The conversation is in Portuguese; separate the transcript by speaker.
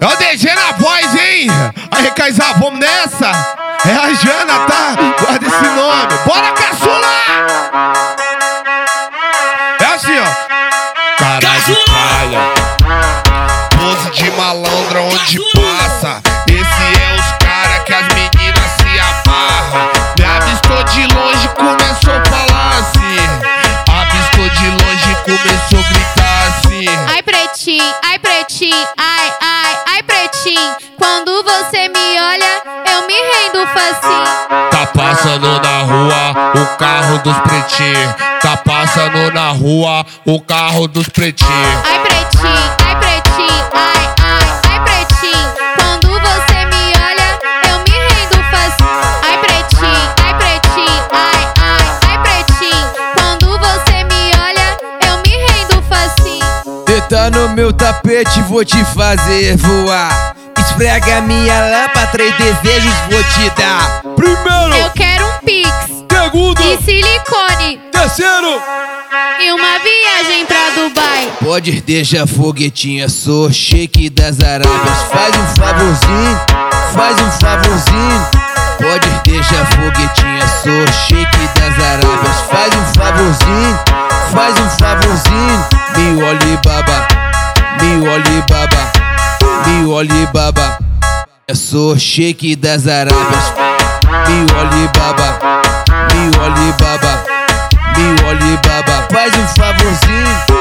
Speaker 1: É o DG na voz, hein? Aí, Kaysar, vamos nessa? É a Jana, tá? Guarda esse nome. Bora, caçula! É assim, ó. Caralho de palha. Pose de malandra onde passa. Esse é os cara que as meninas se amarram. Me avistou de longe, começou a falar assim. Avistou de longe, começou a gritar assim.
Speaker 2: Ai, pretinho, ai, pretinho, ai, ai, ai, pretinho. Quando você me olha, eu me rendo facinho.
Speaker 1: Tá passando na rua o carro dos pretinhos. Tá passando na rua o carro dos pretinhos.
Speaker 2: Ai, pretinho, ai,
Speaker 3: Deita no meu tapete, vou te fazer voar. Esfrega minha lâmpada, três desejos vou te dar. Primeiro,
Speaker 2: Eu quero um pix
Speaker 3: segundo,
Speaker 2: e silicone
Speaker 3: terceiro.
Speaker 2: e uma viagem pra Dubai.
Speaker 3: Pode deixar foguetinha, sou shake das Arábias. Faz um favorzinho, faz um favorzinho. Pode deixar foguetinha, sou shake das Arábias. Faz um favorzinho, faz um favorzinho. Me olhe baba, me olhe baba, me olhe baba. Eu sou shake das Arábias. Me olhe baba, me olhe baba, me olhe baba. Faz um favorzinho.